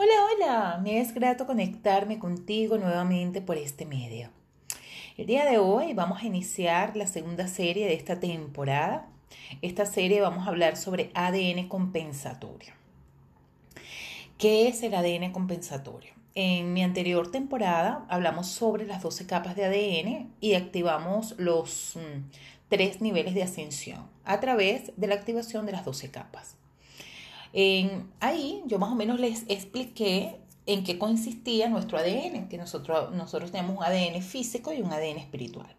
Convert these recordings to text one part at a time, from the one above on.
Hola, hola, me es grato conectarme contigo nuevamente por este medio. El día de hoy vamos a iniciar la segunda serie de esta temporada. Esta serie vamos a hablar sobre ADN compensatorio. ¿Qué es el ADN compensatorio? En mi anterior temporada hablamos sobre las 12 capas de ADN y activamos los mm, tres niveles de ascensión a través de la activación de las 12 capas. Ahí yo más o menos les expliqué en qué consistía nuestro ADN, que nosotros, nosotros tenemos un ADN físico y un ADN espiritual.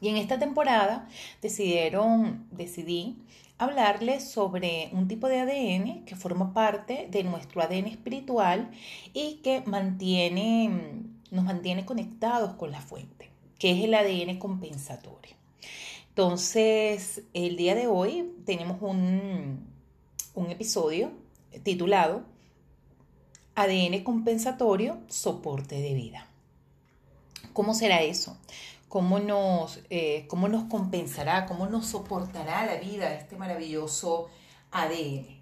Y en esta temporada decidieron, decidí hablarles sobre un tipo de ADN que forma parte de nuestro ADN espiritual y que mantiene, nos mantiene conectados con la fuente, que es el ADN compensatorio. Entonces, el día de hoy tenemos un, un episodio titulado ADN compensatorio, soporte de vida. ¿Cómo será eso? ¿Cómo nos, eh, cómo nos compensará? ¿Cómo nos soportará la vida este maravilloso ADN?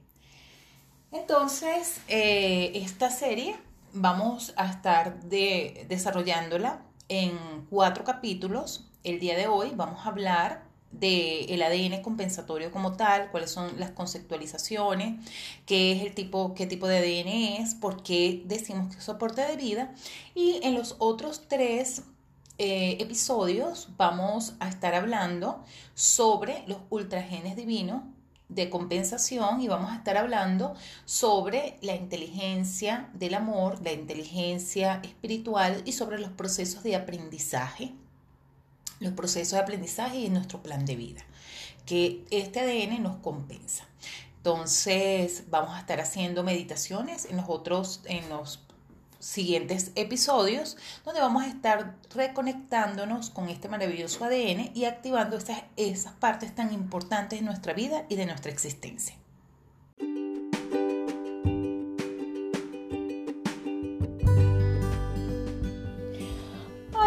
Entonces, eh, esta serie vamos a estar de, desarrollándola en cuatro capítulos. El día de hoy vamos a hablar del ADN compensatorio como tal, cuáles son las conceptualizaciones, qué es el tipo, qué tipo de ADN es, por qué decimos que es soporte de vida. Y en los otros tres eh, episodios vamos a estar hablando sobre los ultragenes divinos de compensación y vamos a estar hablando sobre la inteligencia del amor, la inteligencia espiritual y sobre los procesos de aprendizaje los procesos de aprendizaje y nuestro plan de vida, que este ADN nos compensa. Entonces, vamos a estar haciendo meditaciones en los otros, en los siguientes episodios, donde vamos a estar reconectándonos con este maravilloso ADN y activando esas, esas partes tan importantes de nuestra vida y de nuestra existencia.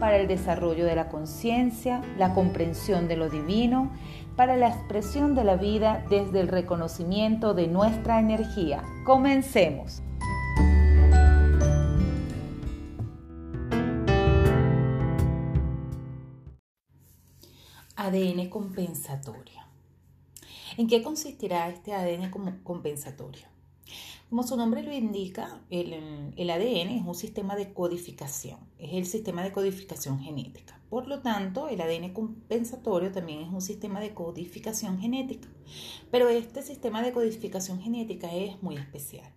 para el desarrollo de la conciencia, la comprensión de lo divino, para la expresión de la vida desde el reconocimiento de nuestra energía. Comencemos. ADN compensatorio. ¿En qué consistirá este ADN compensatorio? Como su nombre lo indica, el, ADN es un sistema de codificación, es el sistema de codificación genética. Por lo tanto, el ADN compensatorio también es un sistema de codificación genética. Pero este sistema de codificación genética es muy especial.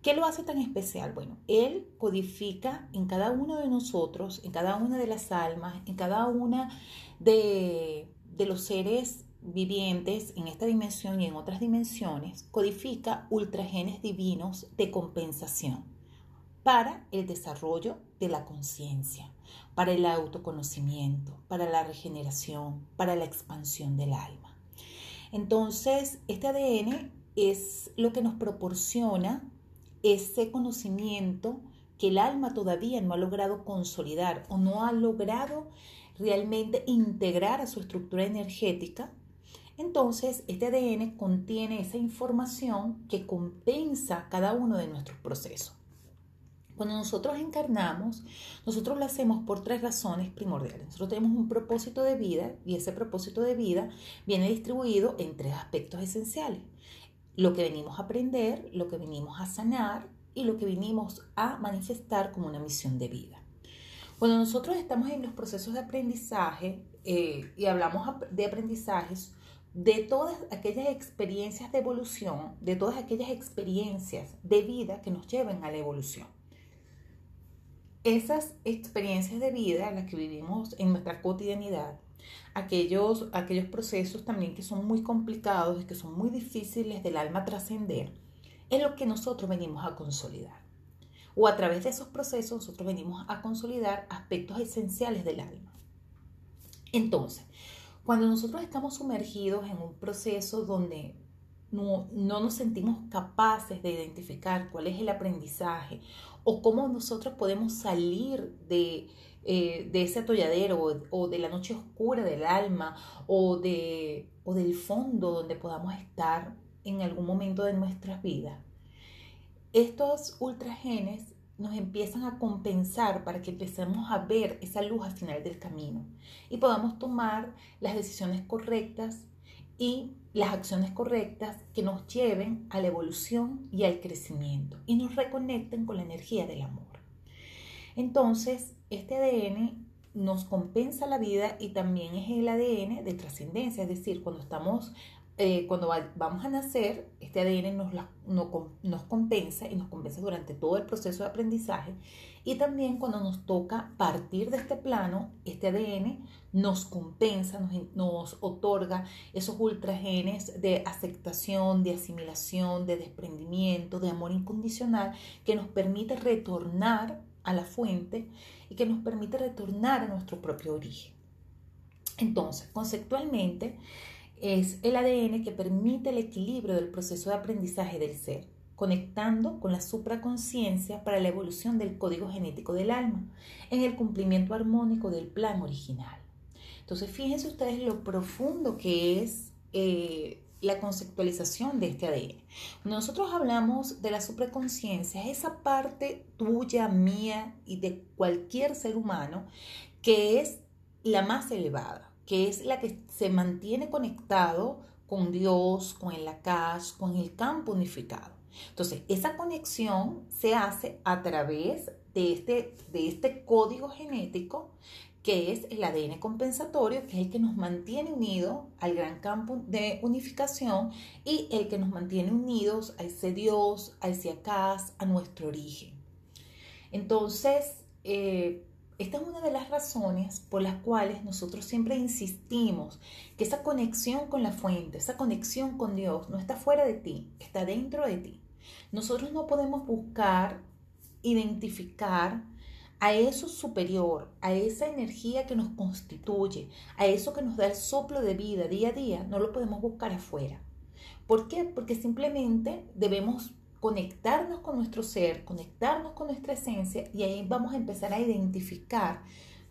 ¿Qué lo hace tan especial? Bueno, él codifica en cada uno de nosotros, en cada una de las almas, en cada una de, de los seres vivientes en esta dimensión y en otras dimensiones, codifica ultragenes divinos de compensación para el desarrollo de la conciencia, para el autoconocimiento, para la regeneración, para la expansión del alma. Entonces, este ADN es lo que nos proporciona ese conocimiento que el alma todavía no ha logrado consolidar o no ha logrado realmente integrar a su estructura energética entonces, este ADN contiene esa información que compensa cada uno de nuestros procesos. Cuando nosotros encarnamos, nosotros lo hacemos por tres razones primordiales. Nosotros tenemos un propósito de vida y ese propósito de vida viene distribuido en tres aspectos esenciales. Lo que venimos a aprender, lo que venimos a sanar y lo que venimos a manifestar como una misión de vida. Cuando nosotros estamos en los procesos de aprendizaje eh, y hablamos de aprendizajes, de todas aquellas experiencias de evolución, de todas aquellas experiencias de vida que nos lleven a la evolución. Esas experiencias de vida, las que vivimos en nuestra cotidianidad, aquellos, aquellos procesos también que son muy complicados y que son muy difíciles del alma trascender, es lo que nosotros venimos a consolidar. o a través de esos procesos nosotros venimos a consolidar aspectos esenciales del alma. Entonces, cuando nosotros estamos sumergidos en un proceso donde no, nos sentimos capaces de identificar cuál es el aprendizaje o cómo nosotros podemos salir de, eh, ese atolladero o, de la noche oscura del alma o, de, o del fondo donde podamos estar en algún momento de nuestras vidas, estos ultragenes nos empiezan a compensar para que empecemos a ver esa luz al final del camino y podamos tomar las decisiones correctas y las acciones correctas que nos lleven a la evolución y al crecimiento y nos reconecten con la energía del amor. Entonces, este ADN nos compensa la vida y también es el ADN de trascendencia, es decir, cuando estamos eh, cuando vamos a nacer, este ADN nos, nos compensa y nos compensa durante todo el proceso de aprendizaje. Y también cuando nos toca partir de este plano, este ADN nos compensa, nos, nos otorga esos ultragenes de aceptación, de asimilación, de desprendimiento, de amor incondicional, que nos permite retornar a la fuente y que nos permite retornar a nuestro propio origen. Entonces, conceptualmente, es el ADN que permite el equilibrio del proceso de aprendizaje del ser, conectando con la supraconciencia para la evolución del código genético del alma, en el cumplimiento armónico del plan original. Entonces, fíjense ustedes lo profundo que es eh, la conceptualización de este ADN. Nosotros hablamos de la supraconciencia, esa parte tuya, mía y de cualquier ser humano que es la más elevada que es la que se mantiene conectado con Dios, con el Akash, con el campo unificado. Entonces, esa conexión se hace a través de este, de este código genético que es el ADN compensatorio, que es el que nos mantiene unidos al gran campo de unificación y el que nos mantiene unidos a ese Dios, a ese Akash, a nuestro origen. Entonces, eh, esta es una de las razones por las cuales nosotros siempre insistimos que esa conexión con la fuente, esa conexión con Dios no está fuera de ti, está dentro de ti. Nosotros no podemos buscar identificar a eso superior, a esa energía que nos constituye, a eso que nos da el soplo de vida día a día, no lo podemos buscar afuera. ¿Por qué? Porque simplemente debemos conectarnos con nuestro ser, conectarnos con nuestra esencia y ahí vamos a empezar a identificar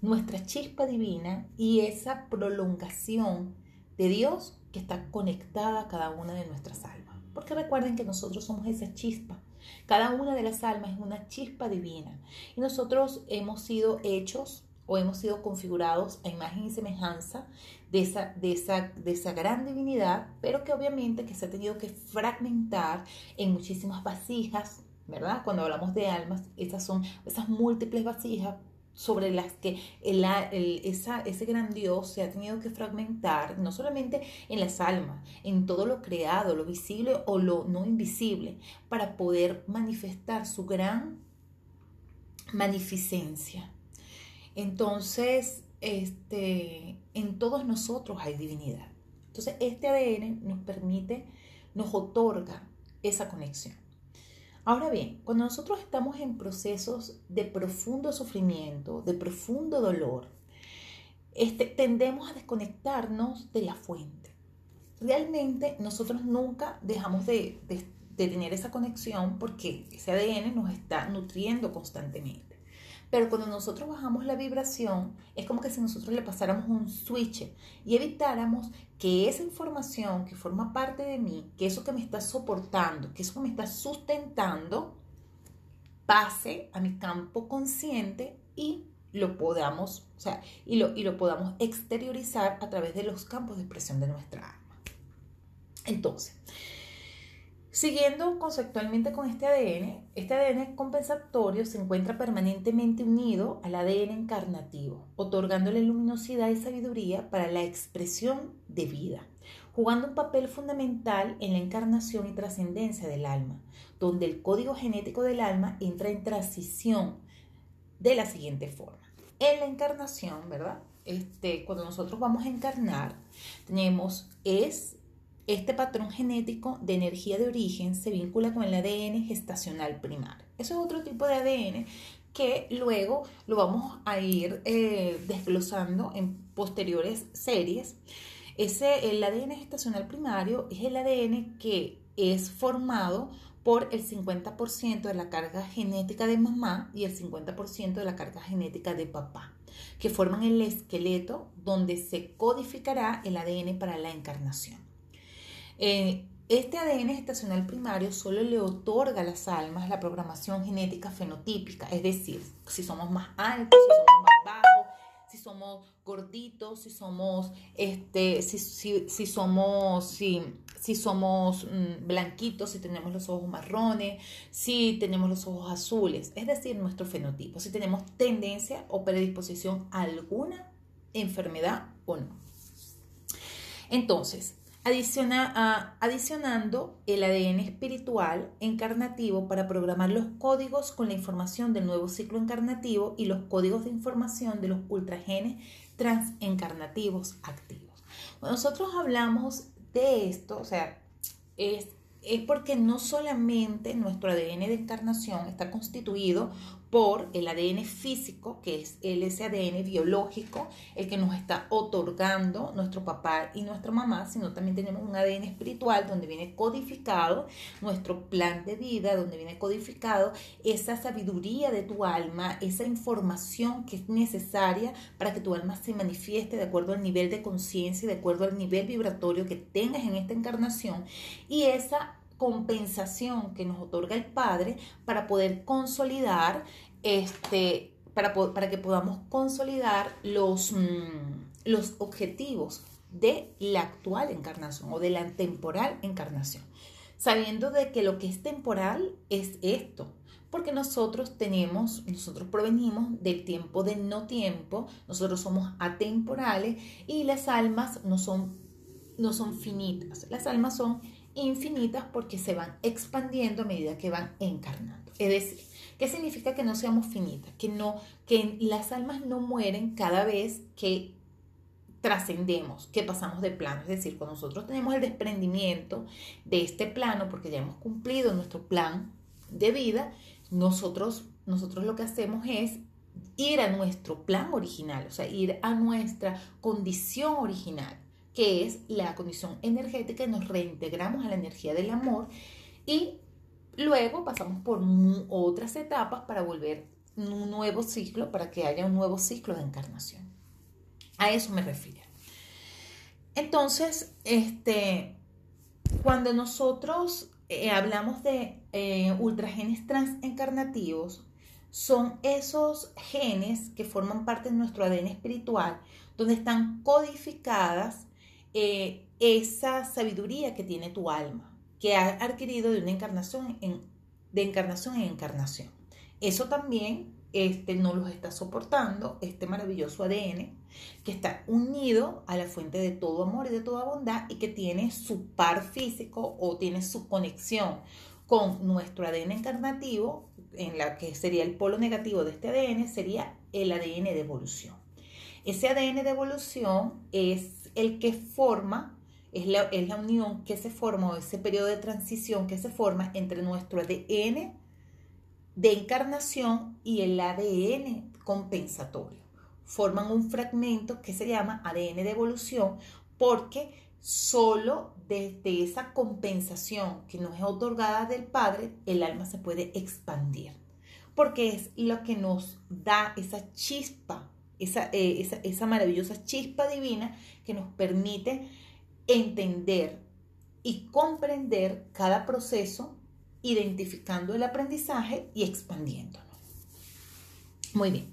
nuestra chispa divina y esa prolongación de Dios que está conectada a cada una de nuestras almas. Porque recuerden que nosotros somos esa chispa. Cada una de las almas es una chispa divina y nosotros hemos sido hechos o hemos sido configurados a imagen y semejanza de esa, de esa, de esa gran divinidad, pero que obviamente que se ha tenido que fragmentar en muchísimas vasijas, ¿verdad? Cuando hablamos de almas, esas son esas múltiples vasijas sobre las que el, esa, ese gran Dios se ha tenido que fragmentar, no solamente en las almas, en todo lo creado, lo visible o lo no invisible, para poder manifestar su gran magnificencia. Entonces, este, en todos nosotros hay divinidad. Entonces, este ADN nos permite, nos otorga esa conexión. Ahora bien, cuando nosotros estamos en procesos de profundo sufrimiento, de profundo dolor, este, tendemos a desconectarnos de la fuente. Realmente nosotros nunca dejamos de, de tener esa conexión porque ese ADN nos está nutriendo constantemente. Pero cuando nosotros bajamos la vibración, es como que si nosotros le pasáramos un switch y evitáramos que esa información que forma parte de mí, que eso que me está soportando, que eso que me está sustentando, pase a mi campo consciente y lo podamos, o sea, y lo, y lo podamos exteriorizar a través de los campos de expresión de nuestra alma. Entonces, Siguiendo conceptualmente con este ADN, este ADN compensatorio se encuentra permanentemente unido al ADN encarnativo, otorgándole luminosidad y sabiduría para la expresión de vida, jugando un papel fundamental en la encarnación y trascendencia del alma, donde el código genético del alma entra en transición de la siguiente forma. En la encarnación, ¿verdad? Este, cuando nosotros vamos a encarnar, tenemos es este patrón genético de energía de origen se vincula con el ADN gestacional primario. Eso es otro tipo de ADN que luego lo vamos a ir eh, desglosando en posteriores series. Ese, el ADN gestacional primario es el ADN que es formado por el 50% de la carga genética de mamá y el 50% de la carga genética de papá, que forman el esqueleto donde se codificará el ADN para la encarnación. Eh, este ADN estacional primario solo le otorga a las almas la programación genética fenotípica, es decir, si somos más altos, si somos más bajos, si somos gorditos, si somos, este, si, somos, si somos mm, blanquitos, si tenemos los ojos marrones, si tenemos los ojos azules, es decir, nuestro fenotipo, si tenemos tendencia o predisposición a alguna enfermedad o no. Entonces, Adiciona, adicionando el ADN espiritual encarnativo para programar los códigos con la información del nuevo ciclo encarnativo y los códigos de información de los ultragenes transencarnativos activos. Cuando nosotros hablamos de esto, o sea, es, es porque no solamente nuestro ADN de encarnación está constituido por el ADN físico, que es ese ADN biológico, el que nos está otorgando nuestro papá y nuestra mamá, sino también tenemos un ADN espiritual donde viene codificado nuestro plan de vida, donde viene codificado esa sabiduría de tu alma, esa información que es necesaria para que tu alma se manifieste de acuerdo al nivel de conciencia y de acuerdo al nivel vibratorio que tengas en esta encarnación. Y esa compensación que nos otorga el Padre para poder consolidar, este, para, para que podamos consolidar los, mm, los objetivos de la actual encarnación o de la temporal encarnación, sabiendo de que lo que es temporal es esto, porque nosotros tenemos, nosotros provenimos del tiempo de no tiempo, nosotros somos atemporales y las almas no son, no son finitas, las almas son infinitas porque se van expandiendo a medida que van encarnando. Es decir, ¿qué significa que no seamos finitas? Que, no, que las almas no mueren cada vez que trascendemos, que pasamos de plano. Es decir, cuando nosotros tenemos el desprendimiento de este plano, porque ya hemos cumplido nuestro plan de vida, nosotros, nosotros lo que hacemos es ir a nuestro plan original, o sea, ir a nuestra condición original que es la condición energética, nos reintegramos a la energía del amor y luego pasamos por otras etapas para volver un nuevo ciclo, para que haya un nuevo ciclo de encarnación. A eso me refiero. Entonces, este, cuando nosotros eh, hablamos de eh, ultragenes transencarnativos, son esos genes que forman parte de nuestro ADN espiritual, donde están codificadas eh, esa sabiduría que tiene tu alma, que ha adquirido de una encarnación en, de encarnación en encarnación. Eso también este, no los está soportando, este maravilloso ADN, que está unido a la fuente de todo amor y de toda bondad y que tiene su par físico o tiene su conexión con nuestro ADN encarnativo, en la que sería el polo negativo de este ADN, sería el ADN de evolución. Ese ADN de evolución es el que forma, es la, es la unión que se forma, o ese periodo de transición que se forma entre nuestro ADN de encarnación y el ADN compensatorio. Forman un fragmento que se llama ADN de evolución porque solo desde esa compensación que nos es otorgada del Padre, el alma se puede expandir. Porque es lo que nos da esa chispa eh, esa, esa, maravillosa chispa divina que nos permite entender y comprender cada proceso, identificando el aprendizaje y expandiéndolo. Muy bien.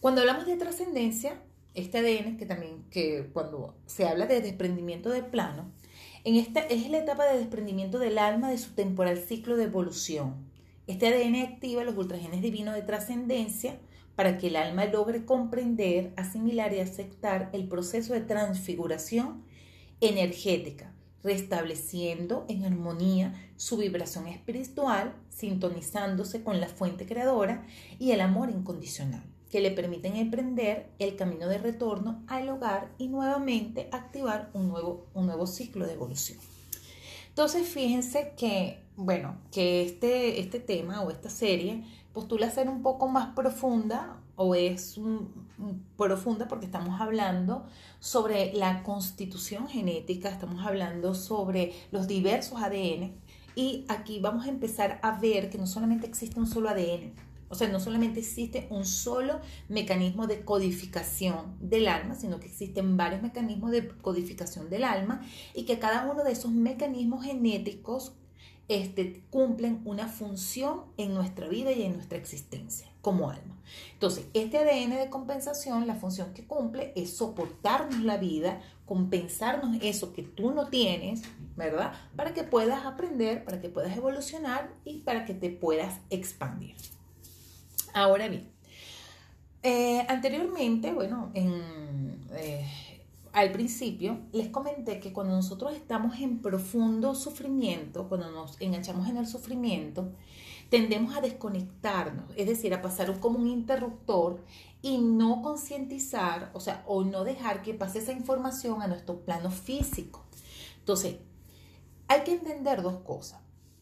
Cuando hablamos de trascendencia, este ADN, que también, que cuando se habla de desprendimiento del plano, en esta es la etapa de desprendimiento del alma de su temporal ciclo de evolución. Este ADN activa los ultragenes divinos de trascendencia para que el alma logre comprender, asimilar y aceptar el proceso de transfiguración energética, restableciendo en armonía su vibración espiritual, sintonizándose con la fuente creadora y el amor incondicional, que le permiten emprender el camino de retorno al hogar y nuevamente activar un nuevo, un nuevo ciclo de evolución. Entonces, fíjense que, bueno, que este, este tema o esta serie postula ser un poco más profunda o es profunda porque estamos hablando sobre la constitución genética, estamos hablando sobre los diversos ADN y aquí vamos a empezar a ver que no solamente existe un solo ADN, o sea, no solamente existe un solo mecanismo de codificación del alma, sino que existen varios mecanismos de codificación del alma y que cada uno de esos mecanismos genéticos este, cumplen una función en nuestra vida y en nuestra existencia como alma. Entonces, este ADN de compensación, la función que cumple es soportarnos la vida, compensarnos eso que tú no tienes, ¿verdad? Para que puedas aprender, para que puedas evolucionar y para que te puedas expandir. Ahora bien, eh, anteriormente, bueno, eh, al principio les comenté que cuando nosotros estamos en profundo sufrimiento, cuando nos enganchamos en el sufrimiento, tendemos a desconectarnos, es decir, a pasar como un interruptor y no concientizar, o sea, o no dejar que pase esa información a nuestro plano físico. Entonces, hay que entender dos cosas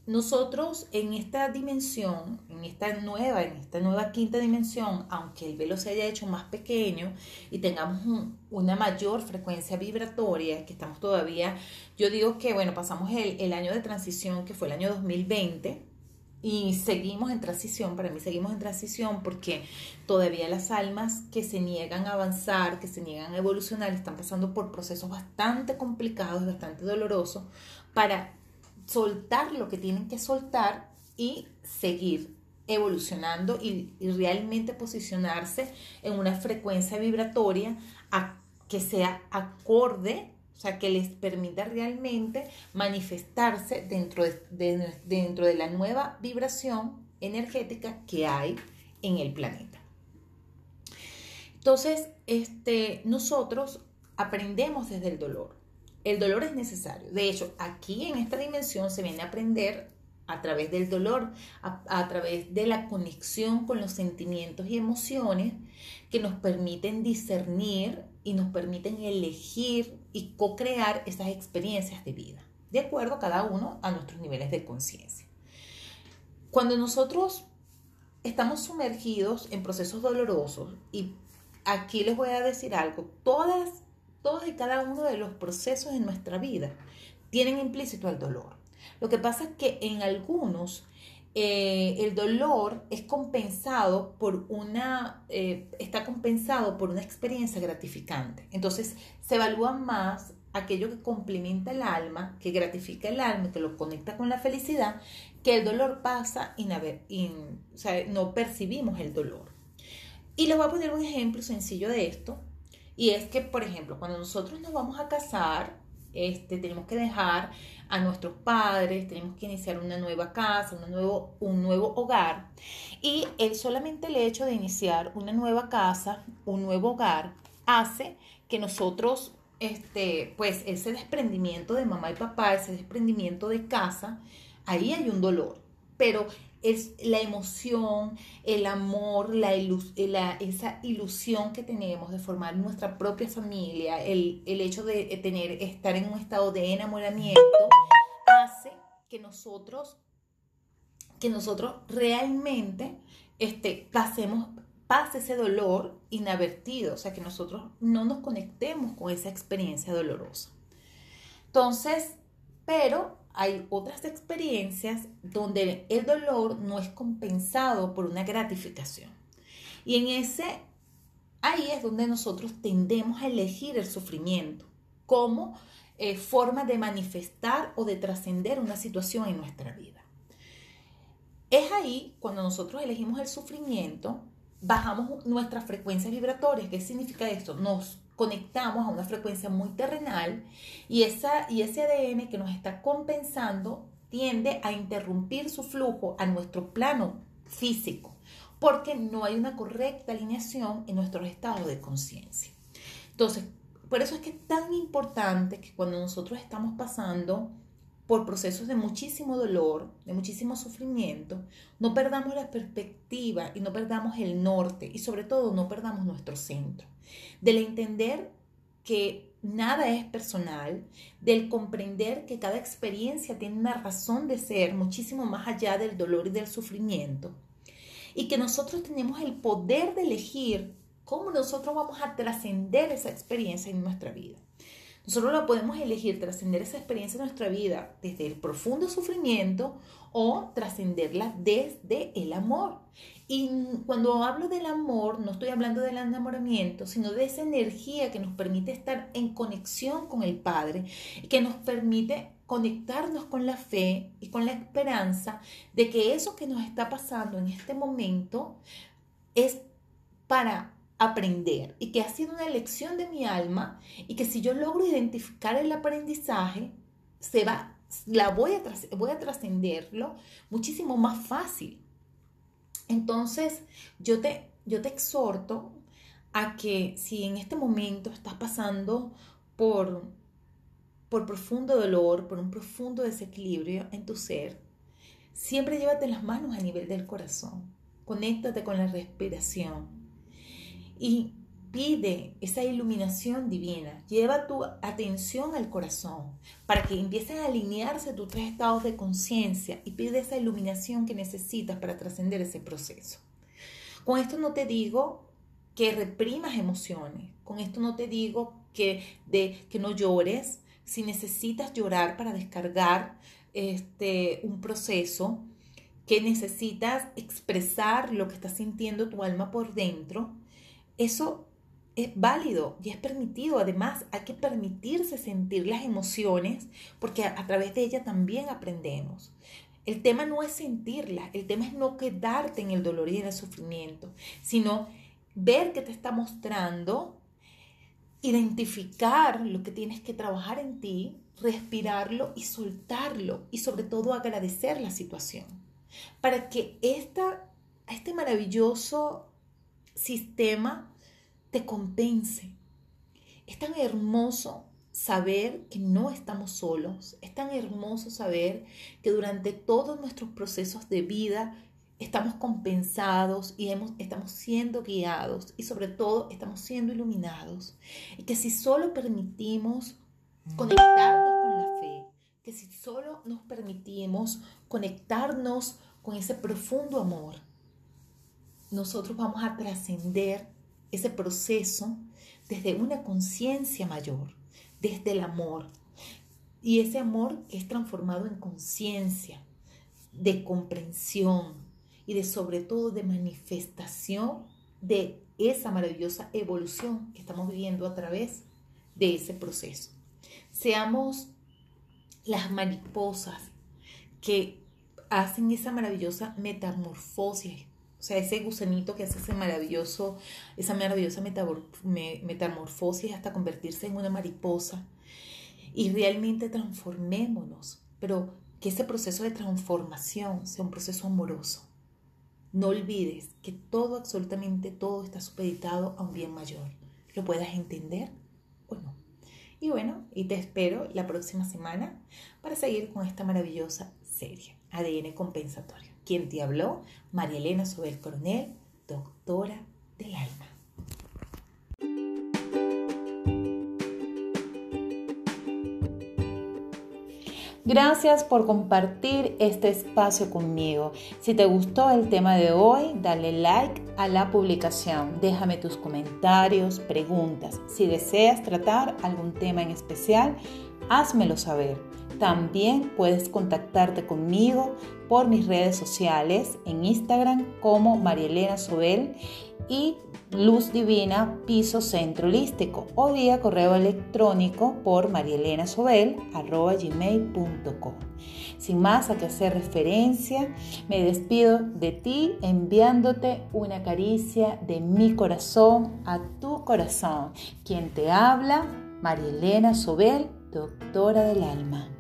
nosotros en esta dimensión, en esta nueva, en esta nueva quinta dimensión, aunque el velo se haya hecho más pequeño y tengamos una mayor frecuencia vibratoria, que estamos todavía, yo digo que, bueno, pasamos el, el año de transición, que fue el año 2020, y seguimos en transición, para mí seguimos en transición porque todavía las almas que se niegan a avanzar, que se niegan a evolucionar, están pasando por procesos bastante complicados, bastante dolorosos, para soltar lo que tienen que soltar y seguir evolucionando y, realmente posicionarse en una frecuencia vibratoria que sea acorde, o sea, que les permita realmente manifestarse dentro de, dentro de la nueva vibración energética que hay en el planeta. Entonces, este, nosotros aprendemos desde el dolor. El dolor es necesario. De hecho, aquí en esta dimensión se viene a aprender a través del dolor, a, través de la conexión con los sentimientos y emociones que nos permiten discernir y nos permiten elegir y co-crear esas experiencias de vida, de acuerdo cada uno a nuestros niveles de conciencia. Cuando nosotros estamos sumergidos en procesos dolorosos, y aquí les voy a decir algo, todas todos y cada uno de los procesos en nuestra vida tienen implícito el dolor. Lo que pasa es que en algunos eh, el dolor es compensado por una, eh, está compensado por una experiencia gratificante. Entonces se evalúa más aquello que complementa el alma, que gratifica el alma, que lo conecta con la felicidad, que el dolor pasa y no percibimos el dolor. Y les voy a poner un ejemplo sencillo de esto. Y es que, por ejemplo, cuando nosotros nos vamos a casar, este, tenemos que dejar a nuestros padres, tenemos que iniciar una nueva casa, un nuevo, un nuevo hogar. Y el solamente el hecho de iniciar una nueva casa, un nuevo hogar, hace que nosotros, este, pues ese desprendimiento de mamá y papá, ese desprendimiento de casa, ahí hay un dolor. Pero es la emoción, el amor, la, esa ilusión que tenemos de formar nuestra propia familia, el, hecho de tener, estar en un estado de enamoramiento, hace que nosotros, que nosotros realmente este, pasemos, pase ese dolor inadvertido, o sea, que nosotros no nos conectemos con esa experiencia dolorosa. Entonces, pero hay otras experiencias donde el dolor no es compensado por una gratificación. Y en ese, ahí es donde nosotros tendemos a elegir el sufrimiento como eh, forma de manifestar o de trascender una situación en nuestra vida. Es ahí cuando nosotros elegimos el sufrimiento, bajamos nuestras frecuencias vibratorias. ¿Qué significa esto? Nos conectamos a una frecuencia muy terrenal y, esa, y ese ADN que nos está compensando tiende a interrumpir su flujo a nuestro plano físico porque no hay una correcta alineación en nuestro estado de conciencia. Entonces, por eso es que es tan importante que cuando nosotros estamos pasando por procesos de muchísimo dolor, de muchísimo sufrimiento, no perdamos la perspectiva y no perdamos el norte y sobre todo no perdamos nuestro centro. Del entender que nada es personal, del comprender que cada experiencia tiene una razón de ser muchísimo más allá del dolor y del sufrimiento y que nosotros tenemos el poder de elegir cómo nosotros vamos a trascender esa experiencia en nuestra vida. Nosotros la podemos elegir trascender esa experiencia en nuestra vida desde el profundo sufrimiento o trascenderla desde el amor. Y cuando hablo del amor, no estoy hablando del enamoramiento, sino de esa energía que nos permite estar en conexión con el Padre, que nos permite conectarnos con la fe y con la esperanza de que eso que nos está pasando en este momento es para aprender y que ha sido una lección de mi alma y que si yo logro identificar el aprendizaje, se va, la voy a, voy a trascenderlo muchísimo más fácil. Entonces, yo te, yo te exhorto a que si en este momento estás pasando por, por profundo dolor, por un profundo desequilibrio en tu ser, siempre llévate las manos a nivel del corazón. Conéctate con la respiración y pide esa iluminación divina. Lleva tu atención al corazón para que empiecen a alinearse tus tres estados de conciencia y pide esa iluminación que necesitas para trascender ese proceso. Con esto no te digo que reprimas emociones. Con esto no te digo que, de, que no llores. Si necesitas llorar para descargar este, un proceso, que necesitas expresar lo que está sintiendo tu alma por dentro, eso es válido y es permitido. Además, hay que permitirse sentir las emociones porque a, través de ellas también aprendemos. El tema no es sentirlas, el tema es no quedarte en el dolor y en el sufrimiento, sino ver qué te está mostrando, identificar lo que tienes que trabajar en ti, respirarlo y soltarlo y sobre todo agradecer la situación para que esta, este maravilloso sistema te compense. Es tan hermoso saber que no estamos solos. Es tan hermoso saber que durante todos nuestros procesos de vida estamos compensados y hemos, estamos siendo guiados y sobre todo estamos siendo iluminados. Y que si solo permitimos conectarnos con la fe, que si solo nos permitimos conectarnos con ese profundo amor, nosotros vamos a trascender ese proceso desde una conciencia mayor, desde el amor. Y ese amor es transformado en conciencia, de comprensión y de sobre todo de manifestación de esa maravillosa evolución que estamos viviendo a través de ese proceso. Seamos las mariposas que hacen esa maravillosa metamorfosis sea, ese gusanito que hace ese maravilloso, esa maravillosa metamorfosis hasta convertirse en una mariposa. Y realmente transformémonos, pero que ese proceso de transformación sea un proceso amoroso. No olvides que todo, absolutamente todo está supeditado a un bien mayor. ¿Lo puedas entender o no? Y bueno, y te espero la próxima semana para seguir con esta maravillosa serie, ADN compensatorio. Quien te habló, María Elena Sobel Coronel, doctora del alma. Gracias por compartir este espacio conmigo. Si te gustó el tema de hoy, dale like a la publicación. Déjame tus comentarios, preguntas. Si deseas tratar algún tema en especial, házmelo saber. También puedes contactarte conmigo por mis redes sociales en Instagram como Marielena Sobel y Luz Divina Piso Centro Holístico o vía correo electrónico por marielenasobel.gmail.com. Sin más a que hacer referencia, me despido de ti enviándote una caricia de mi corazón a tu corazón. Quien te habla, Marielena Sobel, doctora del alma.